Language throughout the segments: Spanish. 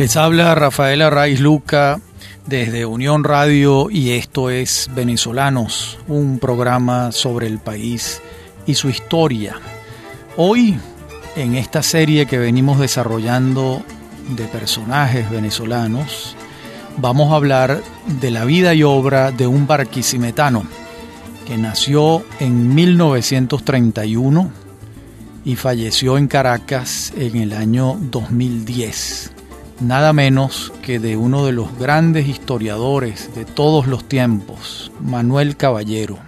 Les habla Rafael Arraiz Luca desde Unión Radio y esto es Venezolanos, un programa sobre el país y su historia. Hoy, en esta serie que venimos desarrollando de personajes venezolanos, vamos a hablar de la vida y obra de un barquisimetano que nació en 1931 y falleció en Caracas en el año 2010 nada menos que de uno de los grandes historiadores de todos los tiempos, Manuel Caballero.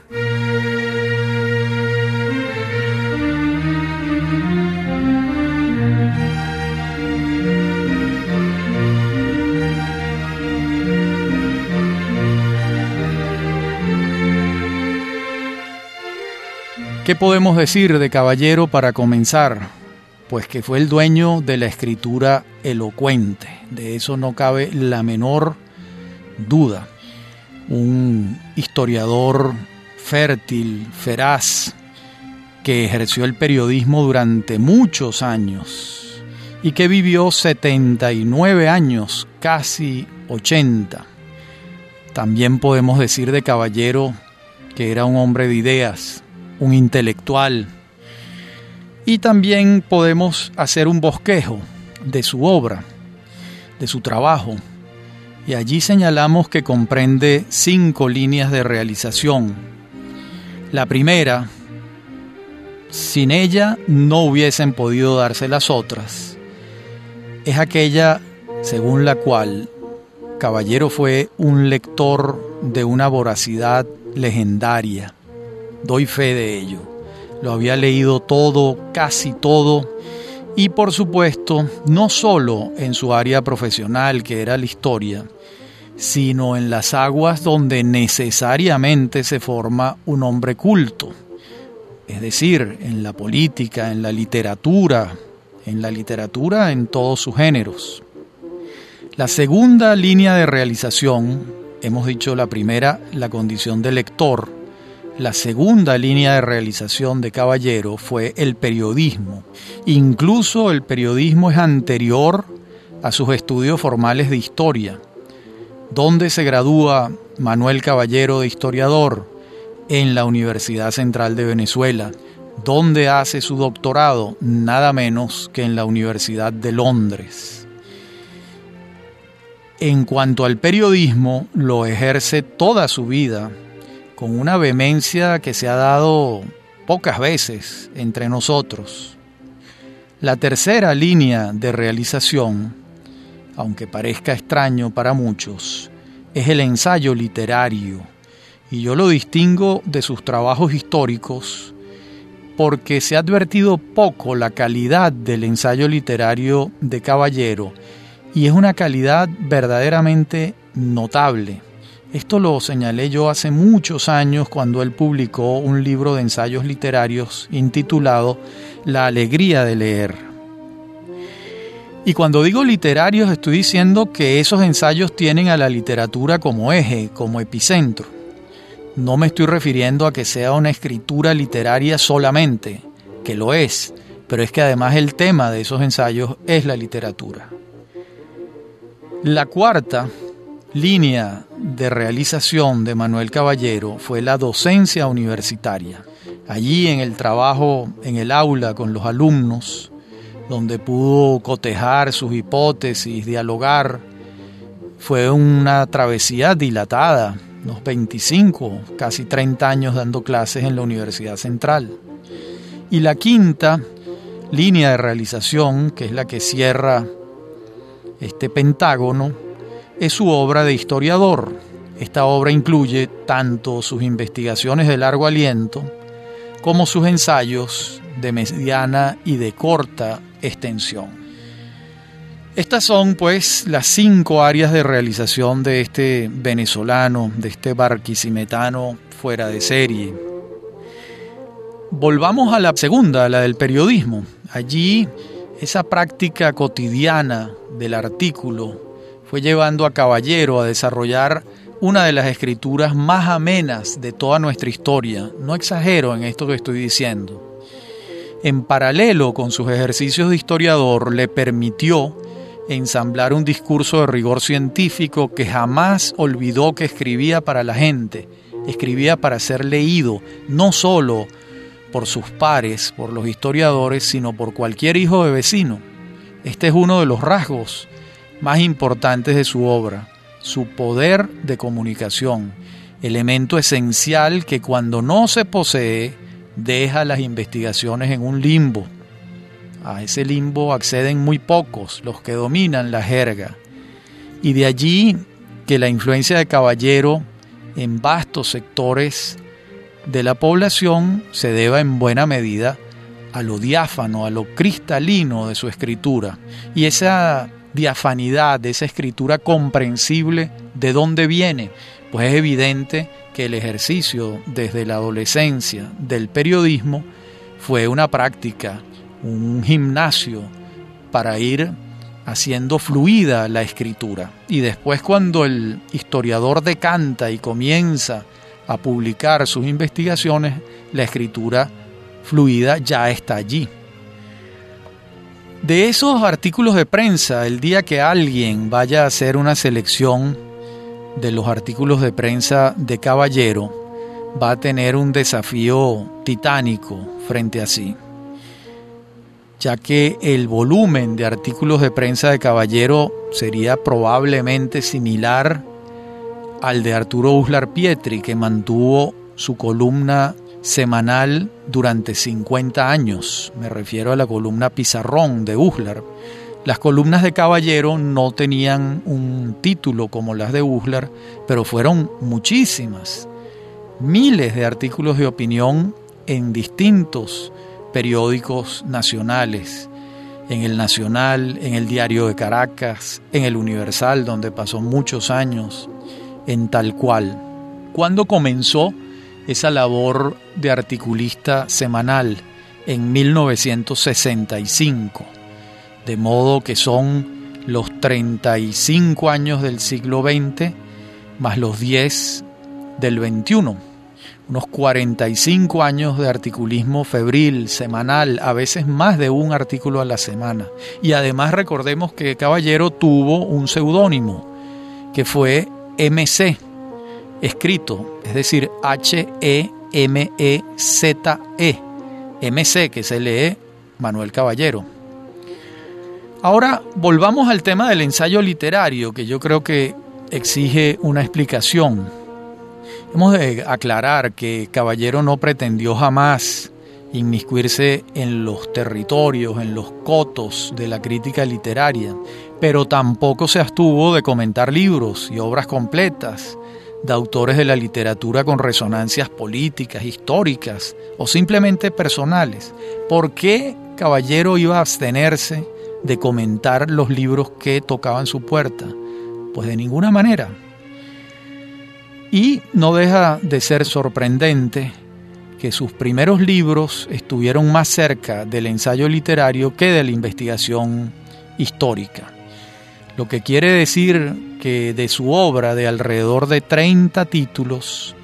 ¿Qué podemos decir de Caballero para comenzar? pues que fue el dueño de la escritura elocuente. De eso no cabe la menor duda. Un historiador fértil, feraz, que ejerció el periodismo durante muchos años y que vivió 79 años, casi 80. También podemos decir de Caballero que era un hombre de ideas, un intelectual, y también podemos hacer un bosquejo de su obra, de su trabajo. Y allí señalamos que comprende cinco líneas de realización. La primera, sin ella no hubiesen podido darse las otras, es aquella según la cual Caballero fue un lector de una voracidad legendaria. Doy fe de ello lo había leído todo, casi todo, y por supuesto, no solo en su área profesional, que era la historia, sino en las aguas donde necesariamente se forma un hombre culto, es decir, en la política, en la literatura, en la literatura en todos sus géneros. La segunda línea de realización, hemos dicho la primera, la condición de lector, la segunda línea de realización de Caballero fue el periodismo. Incluso el periodismo es anterior a sus estudios formales de historia. ¿Dónde se gradúa Manuel Caballero de historiador? En la Universidad Central de Venezuela. ¿Dónde hace su doctorado? Nada menos que en la Universidad de Londres. En cuanto al periodismo, lo ejerce toda su vida con una vehemencia que se ha dado pocas veces entre nosotros. La tercera línea de realización, aunque parezca extraño para muchos, es el ensayo literario, y yo lo distingo de sus trabajos históricos porque se ha advertido poco la calidad del ensayo literario de Caballero, y es una calidad verdaderamente notable. Esto lo señalé yo hace muchos años cuando él publicó un libro de ensayos literarios intitulado La alegría de leer. Y cuando digo literarios estoy diciendo que esos ensayos tienen a la literatura como eje, como epicentro. No me estoy refiriendo a que sea una escritura literaria solamente, que lo es, pero es que además el tema de esos ensayos es la literatura. La cuarta línea de realización de Manuel Caballero fue la docencia universitaria. Allí en el trabajo en el aula con los alumnos, donde pudo cotejar sus hipótesis, dialogar, fue una travesía dilatada, unos 25, casi 30 años dando clases en la Universidad Central. Y la quinta línea de realización, que es la que cierra este pentágono, es su obra de historiador. Esta obra incluye tanto sus investigaciones de largo aliento como sus ensayos de mediana y de corta extensión. Estas son pues las cinco áreas de realización de este venezolano, de este barquisimetano fuera de serie. Volvamos a la segunda, la del periodismo. Allí esa práctica cotidiana del artículo fue llevando a Caballero a desarrollar una de las escrituras más amenas de toda nuestra historia. No exagero en esto que estoy diciendo. En paralelo con sus ejercicios de historiador, le permitió ensamblar un discurso de rigor científico que jamás olvidó que escribía para la gente, escribía para ser leído, no solo por sus pares, por los historiadores, sino por cualquier hijo de vecino. Este es uno de los rasgos más importantes de su obra, su poder de comunicación, elemento esencial que cuando no se posee deja las investigaciones en un limbo. A ese limbo acceden muy pocos, los que dominan la jerga. Y de allí que la influencia de Caballero en vastos sectores de la población se deba en buena medida a lo diáfano, a lo cristalino de su escritura. Y esa diafanidad, de esa escritura comprensible, ¿de dónde viene? Pues es evidente que el ejercicio desde la adolescencia del periodismo fue una práctica, un gimnasio para ir haciendo fluida la escritura. Y después cuando el historiador decanta y comienza a publicar sus investigaciones, la escritura fluida ya está allí. De esos artículos de prensa, el día que alguien vaya a hacer una selección de los artículos de prensa de Caballero, va a tener un desafío titánico frente a sí, ya que el volumen de artículos de prensa de Caballero sería probablemente similar al de Arturo Uslar Pietri, que mantuvo su columna semanal durante 50 años. Me refiero a la columna Pizarrón de Uslar. Las columnas de Caballero no tenían un título como las de Uslar, pero fueron muchísimas. Miles de artículos de opinión en distintos periódicos nacionales, en el Nacional, en el Diario de Caracas, en el Universal, donde pasó muchos años, en tal cual. ¿Cuándo comenzó esa labor de articulista semanal? En 1965. De modo que son los 35 años del siglo XX más los 10 del XXI. Unos 45 años de articulismo febril, semanal, a veces más de un artículo a la semana. Y además recordemos que Caballero tuvo un seudónimo, que fue MC, escrito, es decir, H-E-M-E-Z-E, MC, que se lee Manuel Caballero. Ahora volvamos al tema del ensayo literario, que yo creo que exige una explicación. Hemos de aclarar que Caballero no pretendió jamás inmiscuirse en los territorios, en los cotos de la crítica literaria, pero tampoco se abstuvo de comentar libros y obras completas de autores de la literatura con resonancias políticas, históricas o simplemente personales. ¿Por qué Caballero iba a abstenerse de comentar los libros que tocaban su puerta? Pues de ninguna manera. Y no deja de ser sorprendente que sus primeros libros estuvieron más cerca del ensayo literario que de la investigación histórica. Lo que quiere decir que de su obra de alrededor de 30 títulos,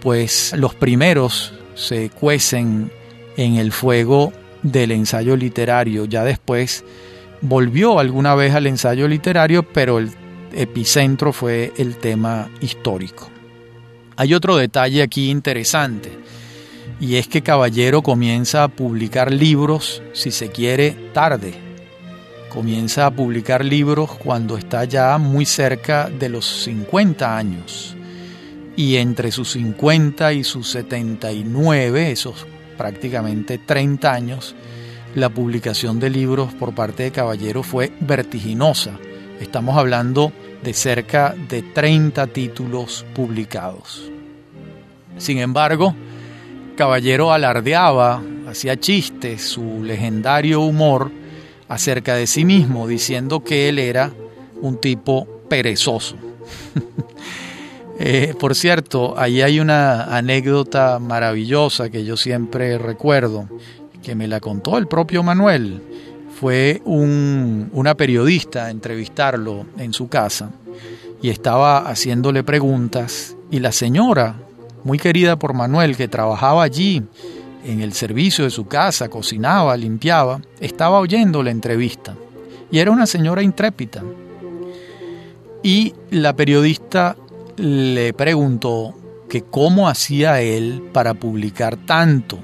pues los primeros se cuecen en el fuego del ensayo literario. Ya después volvió alguna vez al ensayo literario, pero el epicentro fue el tema histórico. Hay otro detalle aquí interesante, y es que Caballero comienza a publicar libros, si se quiere, tarde. Comienza a publicar libros cuando está ya muy cerca de los 50 años. Y entre sus 50 y sus 79, esos prácticamente 30 años, la publicación de libros por parte de Caballero fue vertiginosa. Estamos hablando de cerca de 30 títulos publicados. Sin embargo, Caballero alardeaba, hacía chistes, su legendario humor acerca de sí mismo, diciendo que él era un tipo perezoso. Eh, por cierto, ahí hay una anécdota maravillosa que yo siempre recuerdo, que me la contó el propio Manuel. Fue un, una periodista a entrevistarlo en su casa y estaba haciéndole preguntas y la señora, muy querida por Manuel, que trabajaba allí en el servicio de su casa, cocinaba, limpiaba, estaba oyendo la entrevista. Y era una señora intrépida. Y la periodista le preguntó que cómo hacía él para publicar tanto.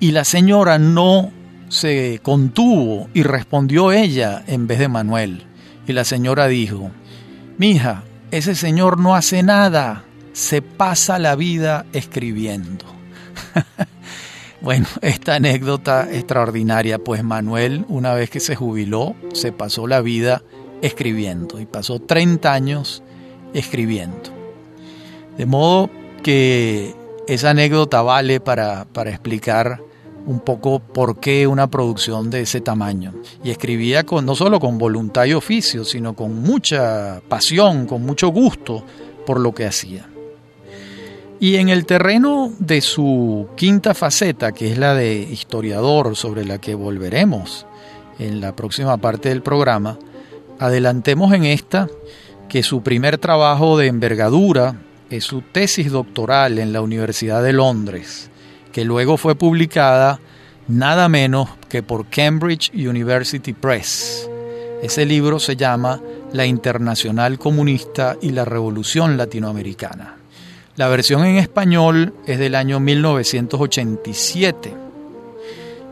Y la señora no se contuvo y respondió ella en vez de Manuel. Y la señora dijo, Mija, ese señor no hace nada, se pasa la vida escribiendo. bueno, esta anécdota extraordinaria, pues Manuel, una vez que se jubiló, se pasó la vida escribiendo y pasó 30 años escribiendo. De modo que esa anécdota vale para, para explicar un poco por qué una producción de ese tamaño. Y escribía con, no solo con voluntad y oficio, sino con mucha pasión, con mucho gusto por lo que hacía. Y en el terreno de su quinta faceta, que es la de historiador, sobre la que volveremos en la próxima parte del programa, adelantemos en esta que su primer trabajo de envergadura es su tesis doctoral en la Universidad de Londres, que luego fue publicada nada menos que por Cambridge University Press. Ese libro se llama La Internacional Comunista y la Revolución Latinoamericana. La versión en español es del año 1987.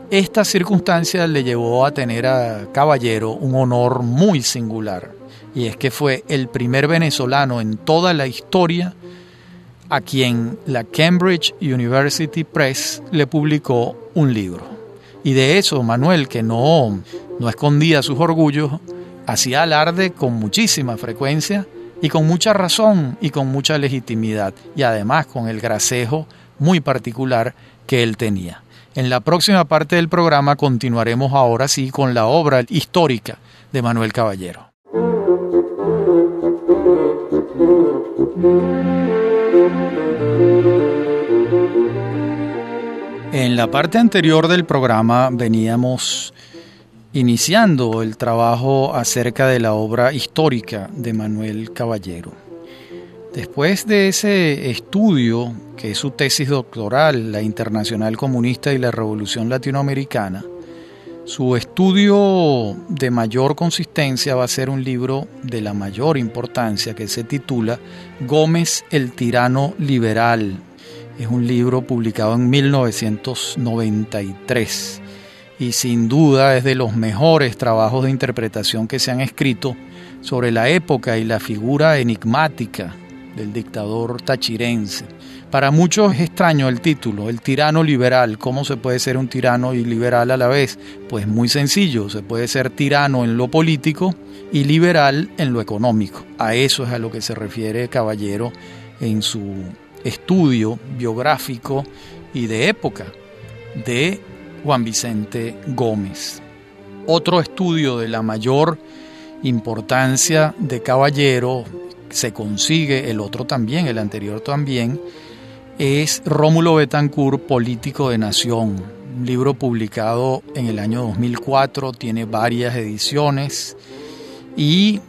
Esta circunstancia le llevó a tener a Caballero un honor muy singular, y es que fue el primer venezolano en toda la historia a quien la Cambridge University Press le publicó un libro. Y de eso Manuel, que no, no escondía sus orgullos, hacía alarde con muchísima frecuencia y con mucha razón y con mucha legitimidad, y además con el gracejo muy particular que él tenía. En la próxima parte del programa continuaremos ahora sí con la obra histórica de Manuel Caballero. En la parte anterior del programa veníamos iniciando el trabajo acerca de la obra histórica de Manuel Caballero. Después de ese estudio, que es su tesis doctoral, La Internacional Comunista y la Revolución Latinoamericana, su estudio de mayor consistencia va a ser un libro de la mayor importancia que se titula Gómez el tirano liberal. Es un libro publicado en 1993 y sin duda es de los mejores trabajos de interpretación que se han escrito sobre la época y la figura enigmática del dictador tachirense. Para muchos es extraño el título, el tirano liberal. ¿Cómo se puede ser un tirano y liberal a la vez? Pues muy sencillo, se puede ser tirano en lo político y liberal en lo económico. A eso es a lo que se refiere Caballero en su estudio biográfico y de época de Juan Vicente Gómez. Otro estudio de la mayor importancia de Caballero se consigue, el otro también, el anterior también, es Rómulo Betancourt, Político de Nación, un libro publicado en el año 2004, tiene varias ediciones y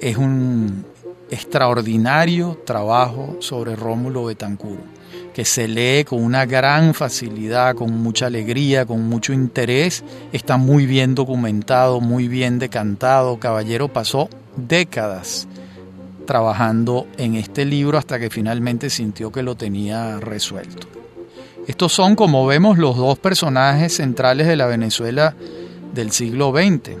es un extraordinario trabajo sobre Rómulo Betancourt, se lee con una gran facilidad, con mucha alegría, con mucho interés, está muy bien documentado, muy bien decantado, Caballero pasó décadas trabajando en este libro hasta que finalmente sintió que lo tenía resuelto. Estos son, como vemos, los dos personajes centrales de la Venezuela del siglo XX.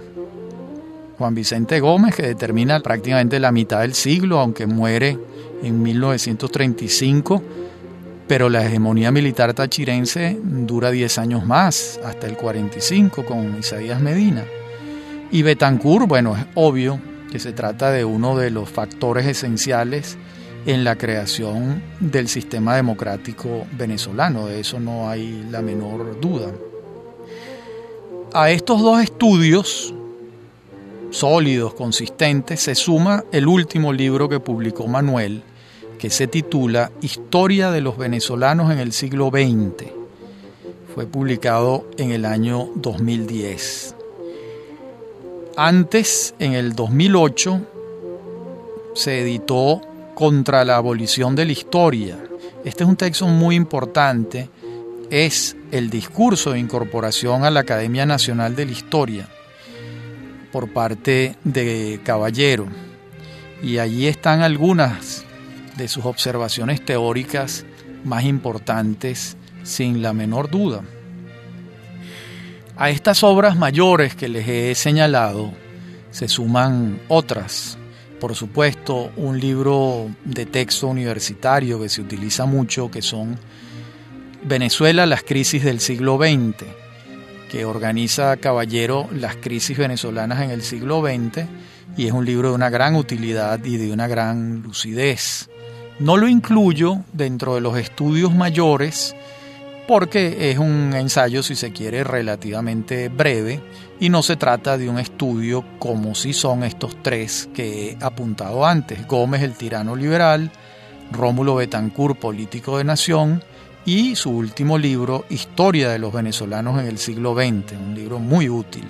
Juan Vicente Gómez, que determina prácticamente la mitad del siglo, aunque muere en 1935, pero la hegemonía militar tachirense dura 10 años más, hasta el 45 con Isaías Medina. Y Betancourt, bueno, es obvio, que se trata de uno de los factores esenciales en la creación del sistema democrático venezolano, de eso no hay la menor duda. A estos dos estudios sólidos, consistentes, se suma el último libro que publicó Manuel, que se titula Historia de los venezolanos en el siglo XX. Fue publicado en el año 2010. Antes, en el 2008, se editó Contra la abolición de la historia. Este es un texto muy importante. Es el discurso de incorporación a la Academia Nacional de la Historia. por parte de Caballero. Y allí están algunas de sus observaciones teóricas más importantes, sin la menor duda. A estas obras mayores que les he señalado se suman otras. Por supuesto, un libro de texto universitario que se utiliza mucho, que son Venezuela, las crisis del siglo XX, que organiza Caballero las crisis venezolanas en el siglo XX y es un libro de una gran utilidad y de una gran lucidez. No lo incluyo dentro de los estudios mayores porque es un ensayo, si se quiere, relativamente breve y no se trata de un estudio como si son estos tres que he apuntado antes, Gómez el tirano liberal, Rómulo Betancourt, político de nación, y su último libro, Historia de los venezolanos en el siglo XX, un libro muy útil.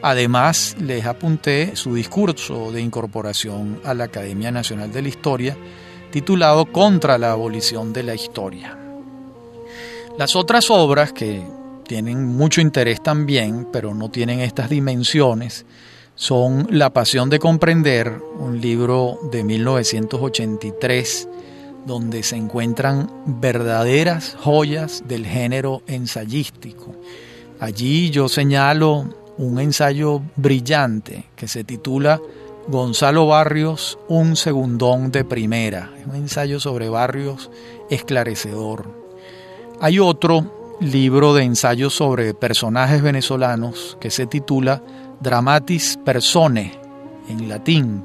Además, les apunté su discurso de incorporación a la Academia Nacional de la Historia, titulado Contra la abolición de la historia. Las otras obras que tienen mucho interés también, pero no tienen estas dimensiones, son La Pasión de Comprender, un libro de 1983, donde se encuentran verdaderas joyas del género ensayístico. Allí yo señalo un ensayo brillante que se titula Gonzalo Barrios, un segundón de primera. Un ensayo sobre Barrios esclarecedor. Hay otro libro de ensayos sobre personajes venezolanos que se titula Dramatis Personae en latín.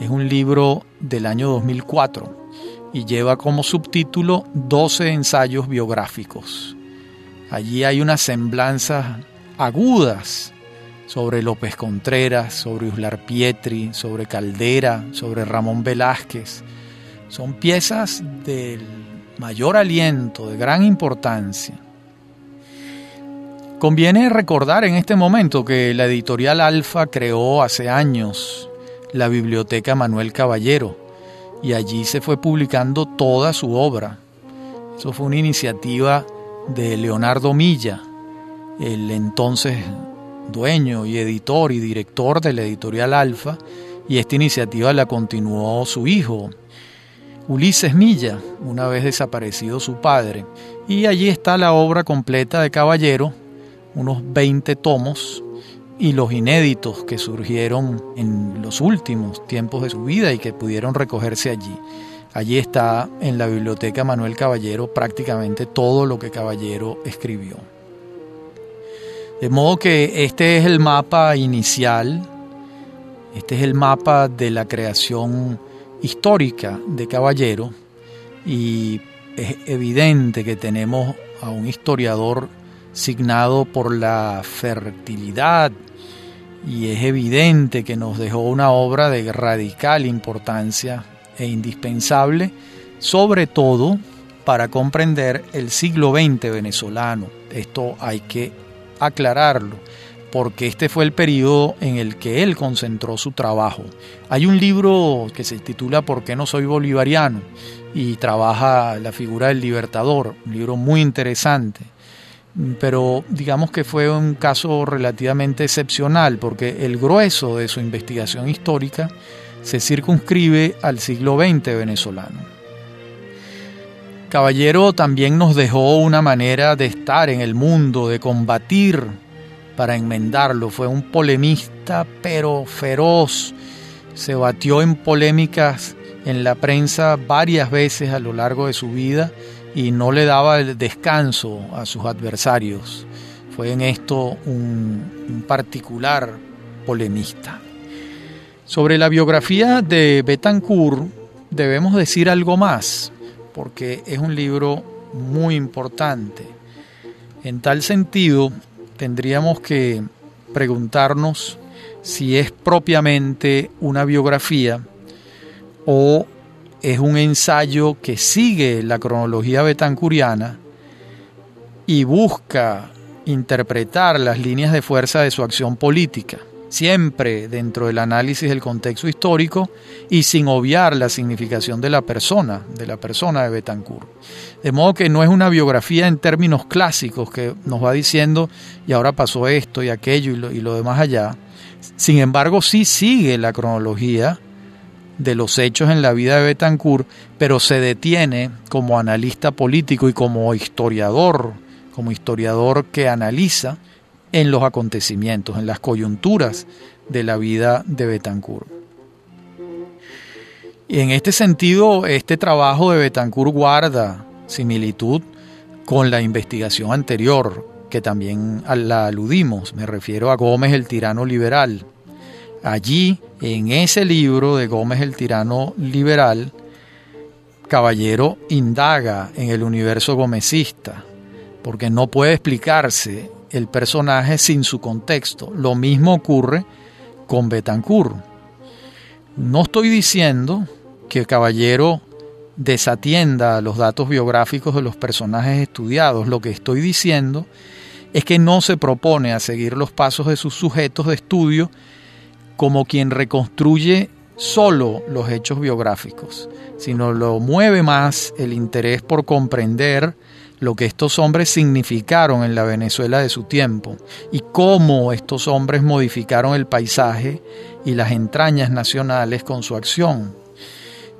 Es un libro del año 2004 y lleva como subtítulo 12 ensayos biográficos. Allí hay unas semblanzas agudas sobre López Contreras, sobre Uslar Pietri, sobre Caldera, sobre Ramón Velázquez. Son piezas del mayor aliento, de gran importancia. Conviene recordar en este momento que la editorial Alfa creó hace años la Biblioteca Manuel Caballero y allí se fue publicando toda su obra. Eso fue una iniciativa de Leonardo Milla, el entonces dueño y editor y director de la editorial Alfa, y esta iniciativa la continuó su hijo, Ulises Milla, una vez desaparecido su padre, y allí está la obra completa de Caballero, unos 20 tomos, y los inéditos que surgieron en los últimos tiempos de su vida y que pudieron recogerse allí. Allí está en la biblioteca Manuel Caballero prácticamente todo lo que Caballero escribió. De modo que este es el mapa inicial, este es el mapa de la creación histórica de Caballero y es evidente que tenemos a un historiador signado por la fertilidad y es evidente que nos dejó una obra de radical importancia e indispensable, sobre todo para comprender el siglo XX venezolano. Esto hay que aclararlo porque este fue el periodo en el que él concentró su trabajo. Hay un libro que se titula ¿Por qué no soy bolivariano? y trabaja la figura del libertador, un libro muy interesante. Pero digamos que fue un caso relativamente excepcional porque el grueso de su investigación histórica se circunscribe al siglo XX venezolano. Caballero también nos dejó una manera de estar en el mundo, de combatir para enmendarlo. Fue un polemista pero feroz. Se batió en polémicas en la prensa varias veces a lo largo de su vida y no le daba el descanso a sus adversarios. Fue en esto un, un particular polemista. Sobre la biografía de Betancourt debemos decir algo más, porque es un libro muy importante. En tal sentido, tendríamos que preguntarnos si es propiamente una biografía o es un ensayo que sigue la cronología betancuriana y busca interpretar las líneas de fuerza de su acción política siempre dentro del análisis del contexto histórico y sin obviar la significación de la persona, de la persona de Betancourt. De modo que no es una biografía en términos clásicos que nos va diciendo y ahora pasó esto y aquello y lo, y lo demás allá, Sin embargo, sí sigue la cronología de los hechos en la vida de Betancourt, pero se detiene como analista político y como historiador, como historiador que analiza en los acontecimientos, en las coyunturas de la vida de Betancourt. Y en este sentido, este trabajo de Betancourt guarda similitud con la investigación anterior, que también la aludimos, me refiero a Gómez el tirano liberal. Allí, en ese libro de Gómez el tirano liberal, Caballero indaga en el universo gomecista, porque no puede explicarse el personaje sin su contexto. Lo mismo ocurre con Betancourt. No estoy diciendo que Caballero desatienda los datos biográficos de los personajes estudiados. Lo que estoy diciendo es que no se propone a seguir los pasos de sus sujetos de estudio como quien reconstruye solo los hechos biográficos, sino lo mueve más el interés por comprender lo que estos hombres significaron en la Venezuela de su tiempo y cómo estos hombres modificaron el paisaje y las entrañas nacionales con su acción.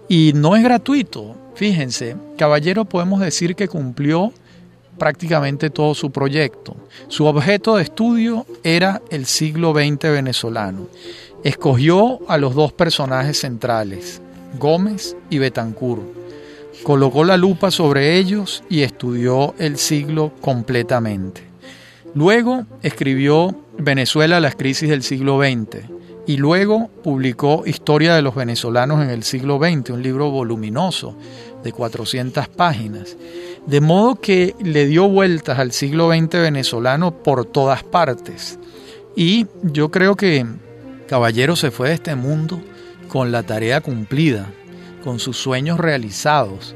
Y no es gratuito. Fíjense, Caballero podemos decir que cumplió prácticamente todo su proyecto. Su objeto de estudio era el siglo XX venezolano. Escogió a los dos personajes centrales, Gómez y Betancourt. Colocó la lupa sobre ellos y estudió el siglo completamente. Luego escribió Venezuela, las crisis del siglo XX, y luego publicó Historia de los venezolanos en el siglo XX, un libro voluminoso de 400 páginas. De modo que le dio vueltas al siglo XX venezolano por todas partes. Y yo creo que Caballero se fue de este mundo con la tarea cumplida, con sus sueños realizados.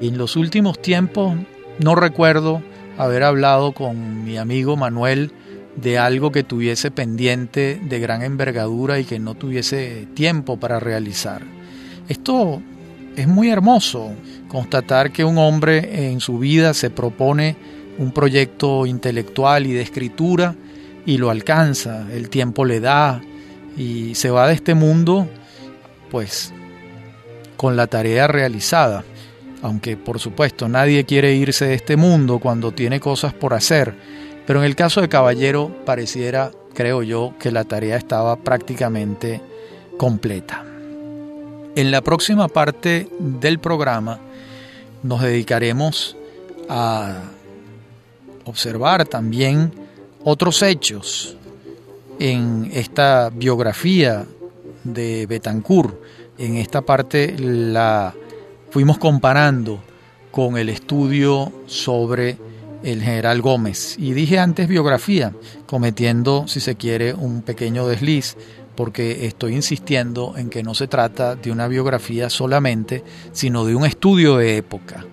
Y en los últimos tiempos no recuerdo haber hablado con mi amigo Manuel de algo que tuviese pendiente de gran envergadura y que no tuviese tiempo para realizar. Esto es muy hermoso, constatar que un hombre en su vida se propone un proyecto intelectual y de escritura y lo alcanza, el tiempo le da y se va de este mundo pues con la tarea realizada. Aunque por supuesto nadie quiere irse de este mundo cuando tiene cosas por hacer, pero en el caso de Caballero pareciera, creo yo, que la tarea estaba prácticamente completa. En la próxima parte del programa nos dedicaremos a observar también otros hechos en esta biografía de Betancourt. En esta parte la fuimos comparando con el estudio sobre el general Gómez. Y dije antes biografía, cometiendo, si se quiere, un pequeño desliz, porque estoy insistiendo en que no se trata de una biografía solamente, sino de un estudio de época,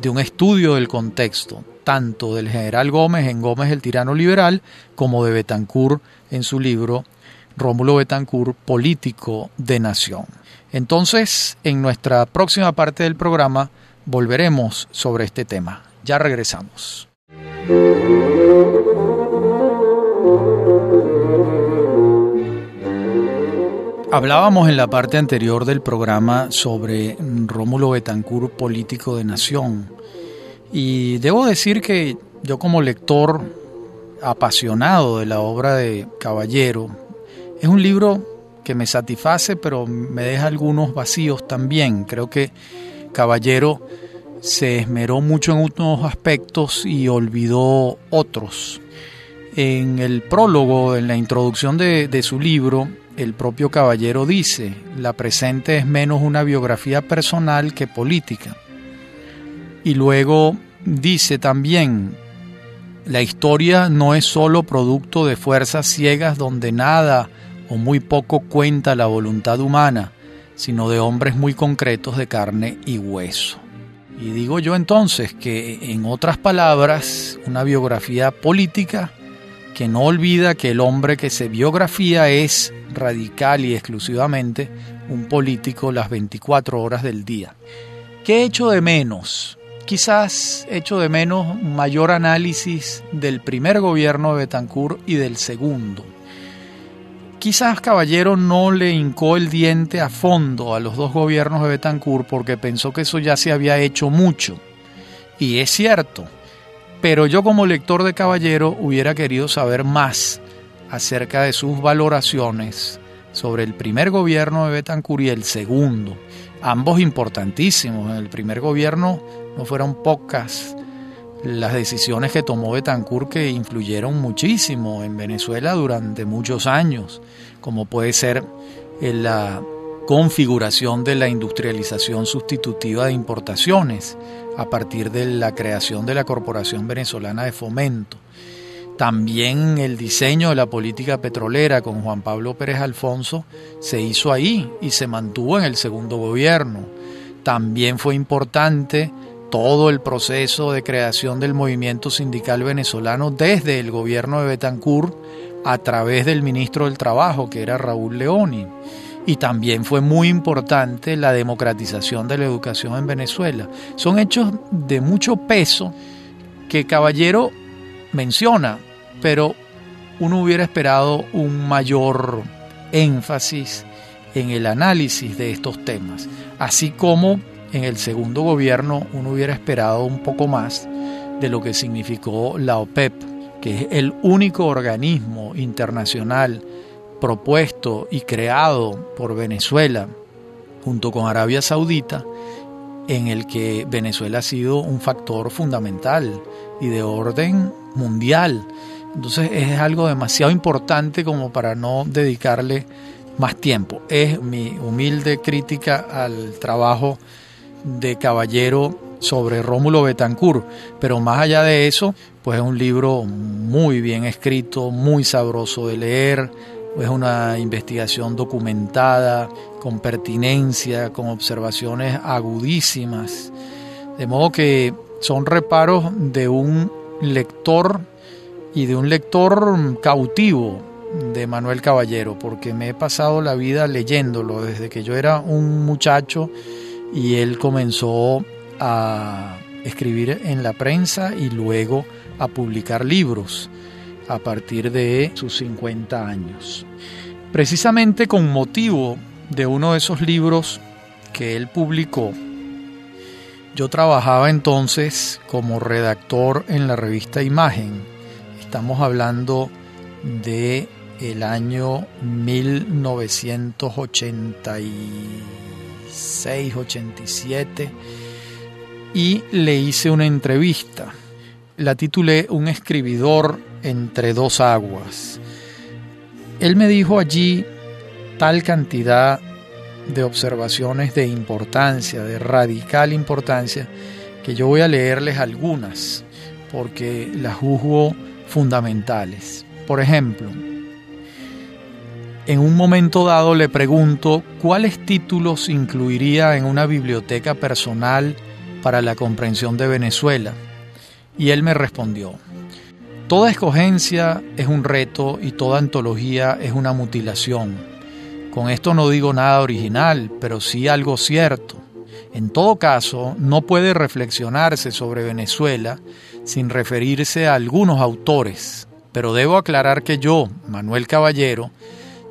de un estudio del contexto, tanto del general Gómez en Gómez el tirano liberal, como de Betancourt en su libro Rómulo Betancourt, político de nación. Entonces, en nuestra próxima parte del programa volveremos sobre este tema. Ya regresamos. Hablábamos en la parte anterior del programa sobre Rómulo Betancourt, político de nación. Y debo decir que yo como lector apasionado de la obra de Caballero, es un libro que me satisface, pero me deja algunos vacíos también. Creo que Caballero se esmeró mucho en unos aspectos y olvidó otros. En el prólogo, en la introducción de, de, su libro, el propio caballero dice, la presente es menos una biografía personal que política. Y luego dice también, la historia no es sólo producto de fuerzas ciegas donde nada o muy poco cuenta la voluntad humana, sino de hombres muy concretos de carne y hueso. Y digo yo entonces que, en otras palabras, una biografía política que no olvida que el hombre que se biografía es radical y exclusivamente un político las 24 horas del día. ¿Qué he hecho de menos? Quizás he hecho de menos mayor análisis del primer gobierno de Betancourt y del segundo. Quizás Caballero no le hincó el diente a fondo a los dos gobiernos de Betancourt porque pensó que eso ya se había hecho mucho. Y es cierto, pero yo como lector de Caballero hubiera querido saber más acerca de sus valoraciones sobre el primer gobierno de Betancourt y el segundo, ambos importantísimos. En el primer gobierno no fueron pocas las decisiones que tomó Betancourt que influyeron muchísimo en Venezuela durante muchos años, como puede ser la configuración de la industrialización sustitutiva de importaciones a partir de la creación de la Corporación Venezolana de Fomento. También el diseño de la política petrolera con Juan Pablo Pérez Alfonso se hizo ahí y se mantuvo en el segundo gobierno. También fue importante todo el proceso de creación del movimiento sindical venezolano desde el gobierno de Betancourt a través del ministro del Trabajo, que era Raúl Leoni. Y también fue muy importante la democratización de la educación en Venezuela. Son hechos de mucho peso que Caballero menciona, pero uno hubiera esperado un mayor énfasis en el análisis de estos temas, así como en el segundo gobierno uno hubiera esperado un poco más de lo que significó la OPEP, que es el único organismo internacional propuesto y creado por Venezuela junto con Arabia Saudita, en el que Venezuela ha sido un factor fundamental y de orden mundial. Entonces es algo demasiado importante como para no dedicarle más tiempo. Es mi humilde crítica al trabajo de Caballero sobre Rómulo Betancourt, pero más allá de eso, pues es un libro muy bien escrito, muy sabroso de leer, es una investigación documentada, con pertinencia, con observaciones agudísimas, de modo que son reparos de un lector y de un lector cautivo de Manuel Caballero, porque me he pasado la vida leyéndolo desde que yo era un muchacho y él comenzó a escribir en la prensa y luego a publicar libros a partir de sus 50 años. Precisamente con motivo de uno de esos libros que él publicó, yo trabajaba entonces como redactor en la revista Imagen. Estamos hablando de el año 1980 87 y le hice una entrevista. La titulé Un escribidor entre dos aguas. Él me dijo allí tal cantidad de observaciones de importancia, de radical importancia, que yo voy a leerles algunas porque las juzgo fundamentales. Por ejemplo, en un momento dado le pregunto cuáles títulos incluiría en una biblioteca personal para la comprensión de Venezuela. Y él me respondió, Toda escogencia es un reto y toda antología es una mutilación. Con esto no digo nada original, pero sí algo cierto. En todo caso, no puede reflexionarse sobre Venezuela sin referirse a algunos autores, pero debo aclarar que yo, Manuel Caballero,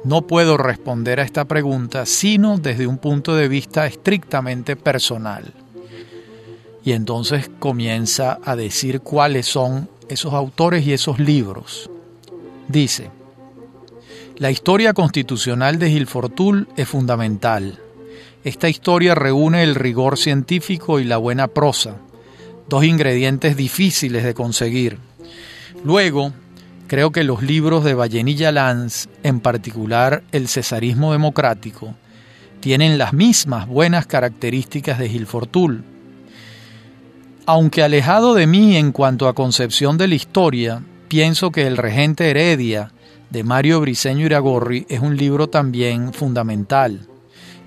no puedo responder a esta pregunta sino desde un punto de vista estrictamente personal. Y entonces comienza a decir cuáles son esos autores y esos libros. Dice, la historia constitucional de Gil Fortul es fundamental. Esta historia reúne el rigor científico y la buena prosa, dos ingredientes difíciles de conseguir. Luego, Creo que los libros de Vallenilla Lanz, en particular el Cesarismo Democrático, tienen las mismas buenas características de Gilfortul. Aunque alejado de mí en cuanto a concepción de la historia, pienso que El Regente Heredia de Mario Briceño Iragorri es un libro también fundamental.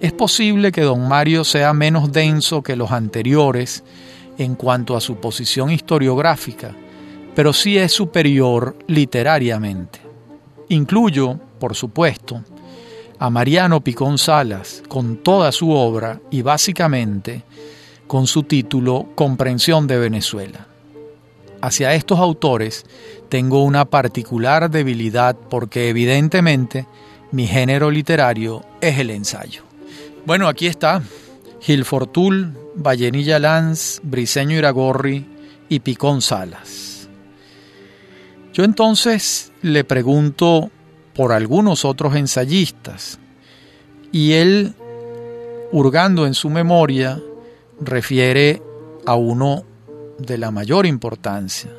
Es posible que don Mario sea menos denso que los anteriores en cuanto a su posición historiográfica, pero sí es superior literariamente. Incluyo, por supuesto, a Mariano Picón Salas con toda su obra y básicamente con su título Comprensión de Venezuela. Hacia estos autores tengo una particular debilidad porque evidentemente Mi género literario es el ensayo. Bueno, aquí está. Gil Fortul, Vallenilla Lanz, Briseño Iragorri y Picón Salas. Yo entonces le pregunto por algunos otros ensayistas y él, hurgando en su memoria, refiere a uno de la mayor importancia.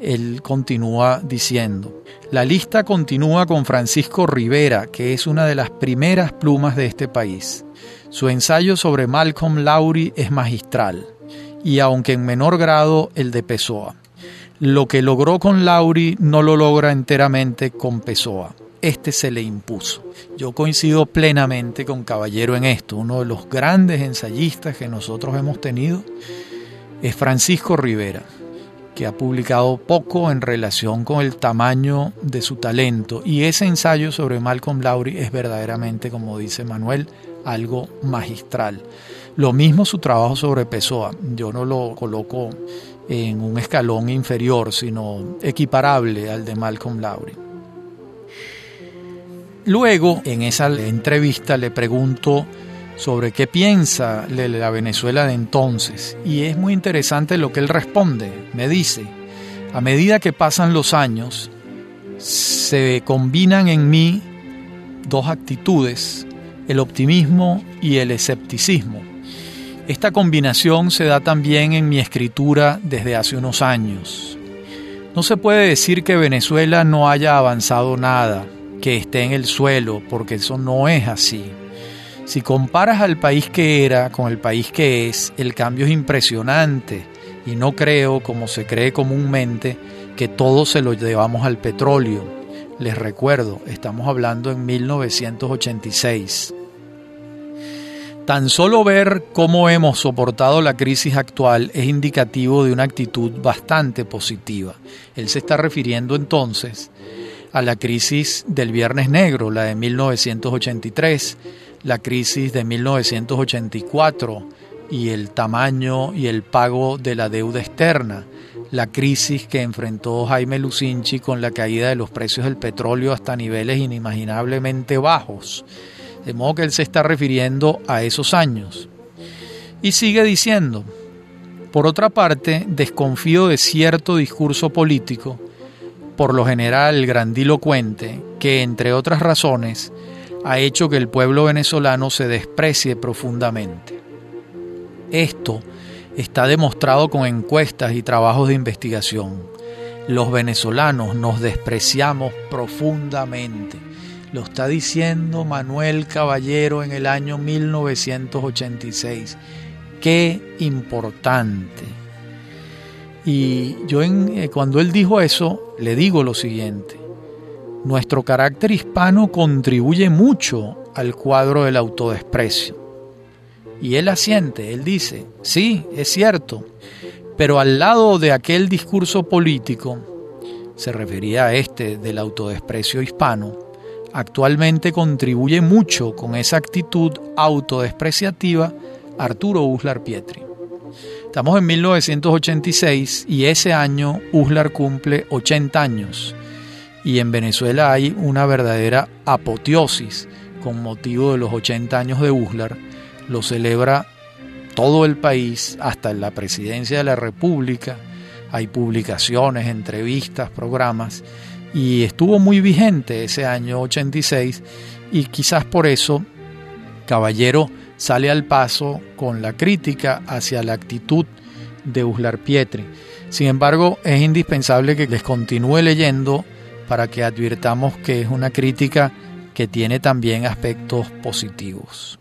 Él continúa diciendo, la lista continúa con Francisco Rivera, que es una de las primeras plumas de este país. Su ensayo sobre Malcolm Lowry es magistral, y aunque en menor grado el de Pessoa. Lo que logró con Lowry no lo logra enteramente con Pessoa. Este se le impuso. Yo coincido plenamente con Caballero en esto. Uno de los grandes ensayistas que nosotros hemos tenido es Francisco Rivera, que ha publicado poco en relación con el tamaño de su talento. Y ese ensayo sobre Malcolm Lowry es verdaderamente, como dice Manuel, algo magistral. Lo mismo su trabajo sobre Pessoa. Yo no lo coloco en un escalón inferior, sino equiparable al de Malcolm Lowry. Luego, en esa entrevista, le pregunto sobre qué piensa de la Venezuela de entonces. Y es muy interesante lo que él responde. Me dice, a medida que pasan los años, se combinan en mí dos actitudes, el optimismo y el escepticismo. Esta combinación se da también en mi escritura desde hace unos años. No se puede decir que Venezuela no haya avanzado nada, que esté en el suelo, porque eso no es así. Si comparas al país que era con el país que es, el cambio es impresionante y no creo, como se cree comúnmente, que todo se lo llevamos al petróleo. Les recuerdo, estamos hablando en 1986. Tan solo ver cómo hemos soportado la crisis actual es indicativo de una actitud bastante positiva. Él se está refiriendo entonces a la crisis del Viernes Negro, la de 1983, la crisis de 1984 y el tamaño y el pago de la deuda externa, la crisis que enfrentó Jaime Lucinchi con la caída de los precios del petróleo hasta niveles inimaginablemente bajos. De modo que él se está refiriendo a esos años. Y sigue diciendo, por otra parte, desconfío de cierto discurso político, por lo general grandilocuente, que, entre otras razones, ha hecho que el pueblo venezolano se desprecie profundamente. Esto está demostrado con encuestas y trabajos de investigación. Los venezolanos nos despreciamos profundamente. Lo está diciendo Manuel Caballero en el año 1986. Qué importante. Y yo en, eh, cuando él dijo eso, le digo lo siguiente. Nuestro carácter hispano contribuye mucho al cuadro del autodesprecio. Y él asiente, él dice, sí, es cierto, pero al lado de aquel discurso político, se refería a este del autodesprecio hispano, actualmente contribuye mucho con esa actitud autodespreciativa Arturo Uslar Pietri. Estamos en 1986 y ese año Uslar cumple 80 años y en Venezuela hay una verdadera apoteosis con motivo de los 80 años de Uslar. Lo celebra todo el país, hasta la presidencia de la República. Hay publicaciones, entrevistas, programas y estuvo muy vigente ese año 86 y quizás por eso Caballero sale al paso con la crítica hacia la actitud de Uslar Pietri. Sin embargo, es indispensable que les continúe leyendo para que advirtamos que es una crítica que tiene también aspectos positivos.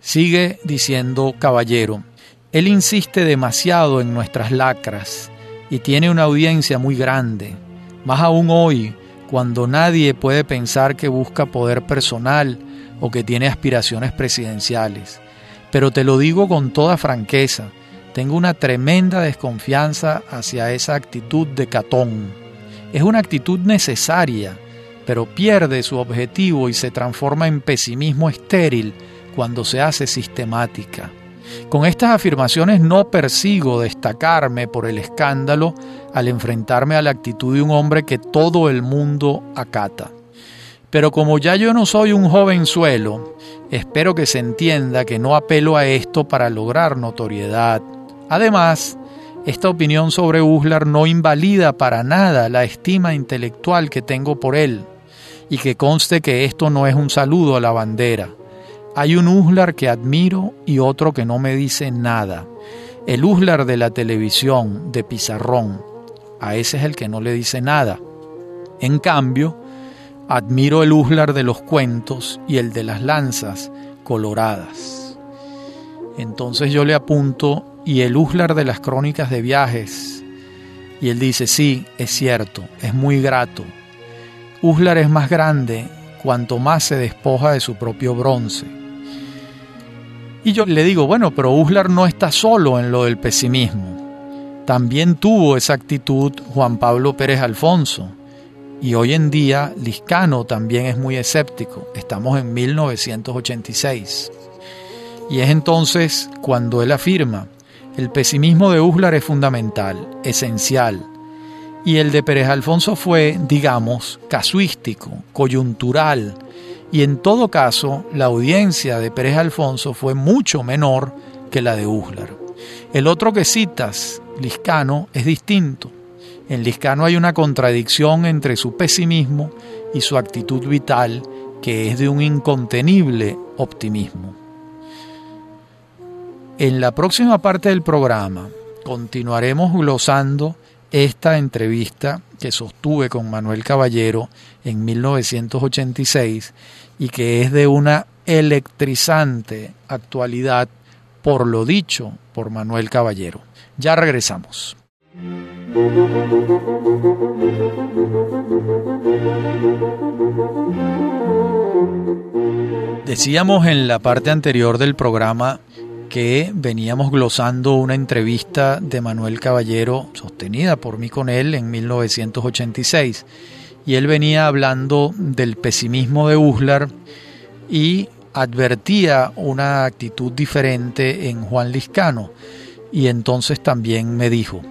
Sigue diciendo Caballero, él insiste demasiado en nuestras lacras y tiene una audiencia muy grande, más aún hoy, cuando nadie puede pensar que busca poder personal o que tiene aspiraciones presidenciales. Pero te lo digo con toda franqueza, tengo una tremenda desconfianza hacia esa actitud de Catón es una actitud necesaria, pero pierde su objetivo y se transforma en pesimismo estéril cuando se hace sistemática. Con estas afirmaciones no persigo destacarme por el escándalo al enfrentarme a la actitud de un hombre que todo el mundo acata. Pero como ya yo no soy un jovenzuelo, espero que se entienda que no apelo a esto para lograr notoriedad. Además, esta opinión sobre Uslar no invalida para nada la estima intelectual que tengo por él, y que conste que esto no es un saludo a la bandera. Hay un Uslar que admiro y otro que no me dice nada. El Uslar de la televisión, de Pizarrón, a ese es el que no le dice nada. En cambio, admiro el Uslar de los cuentos y el de las lanzas coloradas. Entonces yo le apunto, y el Uslar de las crónicas de viajes. Y él dice, sí, es cierto, es muy grato. Uslar es más grande cuanto más se despoja de su propio bronce. Y yo le digo, bueno, pero Uslar no está solo en lo del pesimismo. También tuvo esa actitud Juan Pablo Pérez Alfonso. Y hoy en día Liscano también es muy escéptico. Estamos en 1986. Y es entonces cuando él afirma, el pesimismo de Uslar es fundamental, esencial. Y el de Pérez Alfonso fue, digamos, casuístico, coyuntural. Y en todo caso, la audiencia de Pérez Alfonso fue mucho menor que la de Uslar. El otro que citas, Liscano, es distinto. En Liscano hay una contradicción entre su pesimismo y su actitud vital, que es de un incontenible optimismo. En la próxima parte del programa continuaremos glosando esta entrevista que sostuve con Manuel Caballero en 1986 y que es de una electrizante actualidad por lo dicho por Manuel Caballero. Ya regresamos. Decíamos en la parte anterior del programa que veníamos glosando una entrevista de Manuel Caballero sostenida por mí con él en 1986 y él venía hablando del pesimismo de Uslar y advertía una actitud diferente en Juan Liscano y entonces también me dijo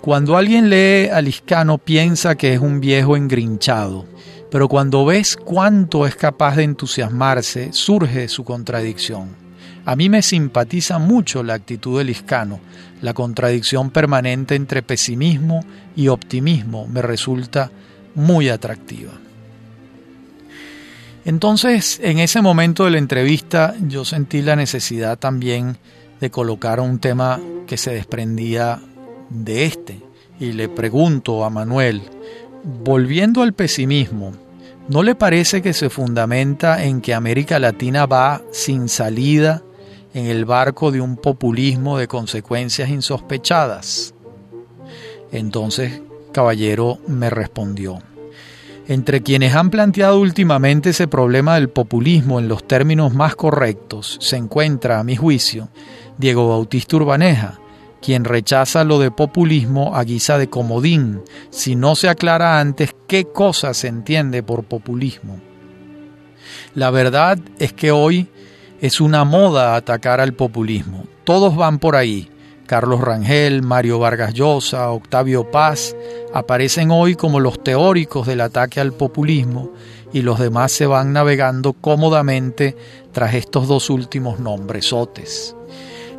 cuando alguien lee a Liscano piensa que es un viejo engrinchado, pero cuando ves cuánto es capaz de entusiasmarse, surge su contradicción. A mí me simpatiza mucho la actitud de Liscano, la contradicción permanente entre pesimismo y optimismo me resulta muy atractiva. Entonces, en ese momento de la entrevista, yo sentí la necesidad también de colocar un tema que se desprendía de este. Y le pregunto a Manuel, volviendo al pesimismo, ¿no le parece que se fundamenta en que América Latina va sin salida en el barco de un populismo de consecuencias insospechadas? Entonces, caballero me respondió, entre quienes han planteado últimamente ese problema del populismo en los términos más correctos se encuentra, a mi juicio, Diego Bautista Urbaneja, quien rechaza lo de populismo a guisa de comodín, si no se aclara antes qué cosa se entiende por populismo. La verdad es que hoy es una moda atacar al populismo. Todos van por ahí. Carlos Rangel, Mario Vargas Llosa, Octavio Paz aparecen hoy como los teóricos del ataque al populismo y los demás se van navegando cómodamente tras estos dos últimos nombresotes.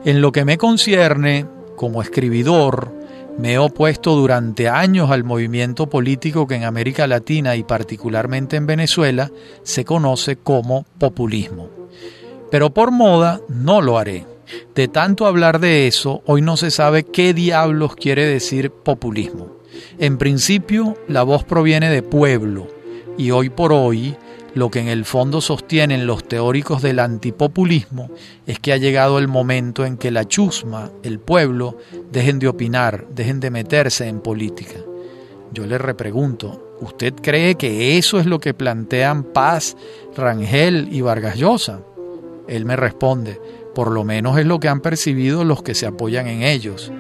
En lo que me concierne, como escribidor, me he opuesto durante años al movimiento político que en América Latina y particularmente en Venezuela se conoce como populismo. Pero por moda no lo haré. De tanto hablar de eso, hoy no se sabe qué diablos quiere decir populismo. En principio, la voz proviene de pueblo, y hoy por hoy lo que en el fondo sostienen los teóricos del antipopulismo es que ha llegado el momento en que la chusma, el pueblo, dejen de opinar, dejen de meterse en política. Yo le repregunto, ¿usted cree que eso es lo que plantean Paz, Rangel y Vargas Llosa? Él me responde, por lo menos es lo que han percibido los que se apoyan en ellos.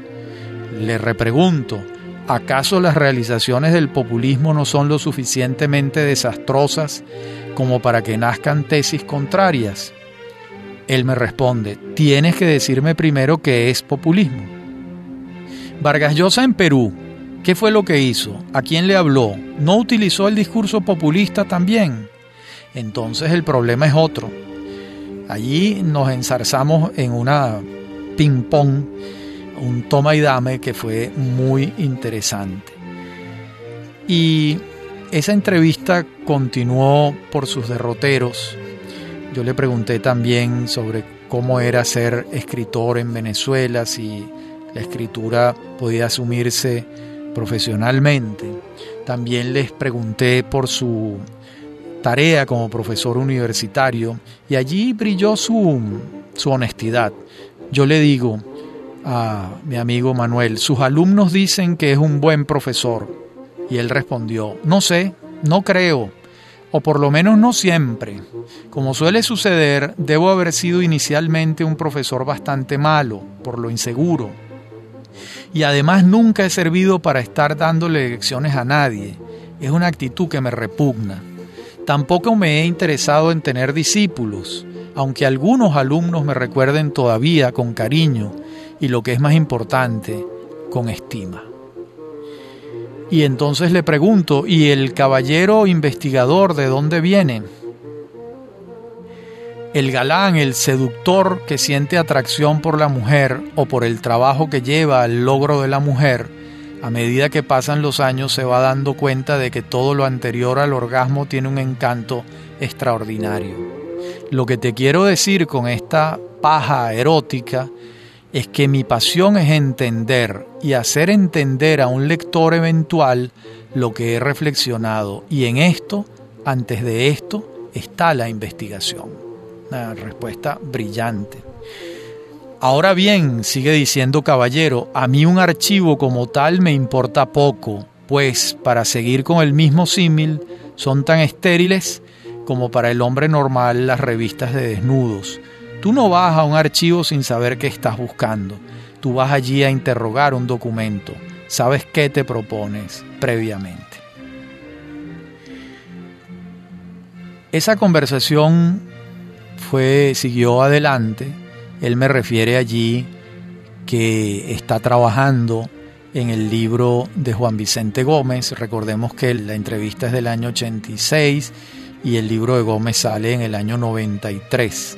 Le repregunto, ¿acaso las realizaciones del populismo no son lo suficientemente desastrosas como para que nazcan tesis contrarias? Él me responde, tienes que decirme primero qué es populismo. Vargas Llosa en Perú, ¿qué fue lo que hizo? ¿A quién le habló? ¿No utilizó el discurso populista también? Entonces el problema es otro. Allí nos ensarzamos en una ping-pong, un toma y dame que fue muy interesante. Y esa entrevista continuó por sus derroteros. Yo le pregunté también sobre cómo era ser escritor en Venezuela, si la escritura podía asumirse profesionalmente. También les pregunté por su tarea como profesor universitario y allí brilló su, su honestidad. Yo le digo a mi amigo Manuel, sus alumnos dicen que es un buen profesor. Y él respondió, no sé, no creo, o por lo menos no siempre. Como suele suceder, debo haber sido inicialmente un profesor bastante malo, por lo inseguro. Y además nunca he servido para estar dándole lecciones a nadie. Es una actitud que me repugna. Tampoco me he interesado en tener discípulos, aunque algunos alumnos me recuerden todavía con cariño y lo que es más importante, con estima. Y entonces le pregunto, ¿y el caballero investigador de dónde viene? El galán, el seductor que siente atracción por la mujer o por el trabajo que lleva al logro de la mujer, a medida que pasan los años se va dando cuenta de que todo lo anterior al orgasmo tiene un encanto extraordinario. Lo que te quiero decir con esta paja erótica es que mi pasión es entender y hacer entender a un lector eventual lo que he reflexionado y en esto, antes de esto, está la investigación. Una respuesta brillante. Ahora bien, sigue diciendo Caballero, a mí un archivo como tal me importa poco, pues para seguir con el mismo símil son tan estériles como para el hombre normal las revistas de desnudos. Tú no vas a un archivo sin saber qué estás buscando. Tú vas allí a interrogar un documento. Sabes qué te propones previamente. Esa conversación fue siguió adelante él me refiere allí que está trabajando en el libro de Juan Vicente Gómez. Recordemos que la entrevista es del año 86 y el libro de Gómez sale en el año 93.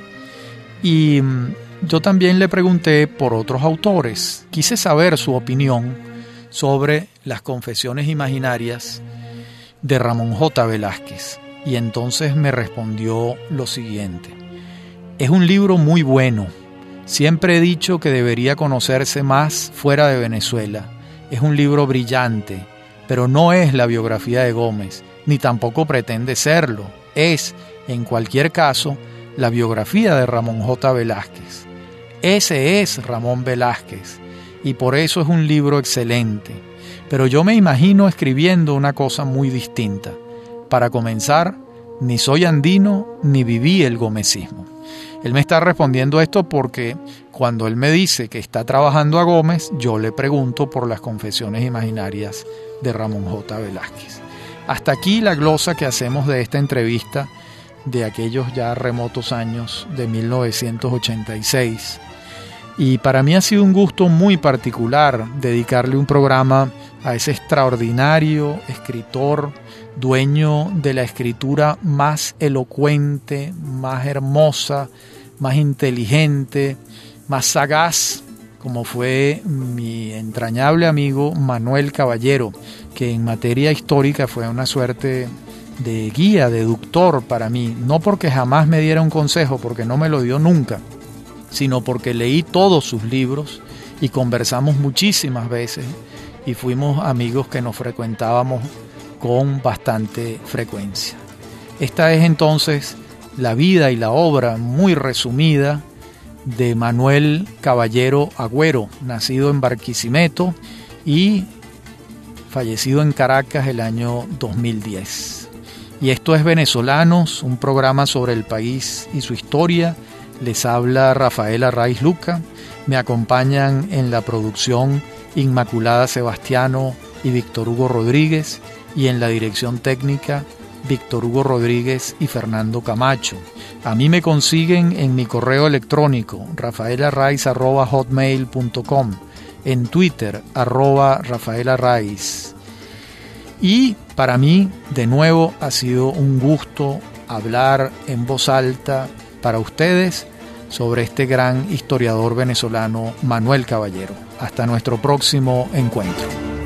Y mm, yo también le pregunté por otros autores. Quise saber su opinión sobre las confesiones imaginarias de Ramón J. Velázquez. Y entonces me respondió lo siguiente. Es un libro muy bueno, Siempre he dicho que debería conocerse más fuera de Venezuela. Es un libro brillante, pero no es la biografía de Gómez, ni tampoco pretende serlo. Es, en cualquier caso, la biografía de Ramón J. Velázquez. Ese es Ramón Velázquez, y por eso es un libro excelente. Pero yo me imagino escribiendo una cosa muy distinta. Para comenzar, ni soy andino ni viví el gomecismo. Él me está respondiendo esto porque cuando él me dice que está trabajando a Gómez, yo le pregunto por las confesiones imaginarias de Ramón J. Velázquez. Hasta aquí la glosa que hacemos de esta entrevista de aquellos ya remotos años de 1986. Y para mí ha sido un gusto muy particular dedicarle un programa a ese extraordinario escritor, dueño de la escritura más elocuente, más hermosa, más inteligente, más sagaz, como fue mi entrañable amigo Manuel Caballero, que en materia histórica fue una suerte de guía, de deductor para mí, no porque jamás me diera un consejo, porque no me lo dio nunca, sino porque leí todos sus libros y conversamos muchísimas veces y fuimos amigos que nos frecuentábamos con bastante frecuencia. Esta es entonces la vida y la obra muy resumida de Manuel Caballero Agüero, nacido en Barquisimeto y fallecido en Caracas el año 2010. Y esto es Venezolanos, un programa sobre el país y su historia. Les habla Rafaela Raiz Luca. Me acompañan en la producción Inmaculada Sebastiano y Víctor Hugo Rodríguez y en la dirección técnica Víctor Hugo Rodríguez y Fernando Camacho. A mí me consiguen en mi correo electrónico rafaelarraiz.hotmail.com, en Twitter arroba rafaelarraiz. Y para mí, de nuevo, ha sido un gusto hablar en voz alta para ustedes sobre este gran historiador venezolano Manuel Caballero. Hasta nuestro próximo encuentro.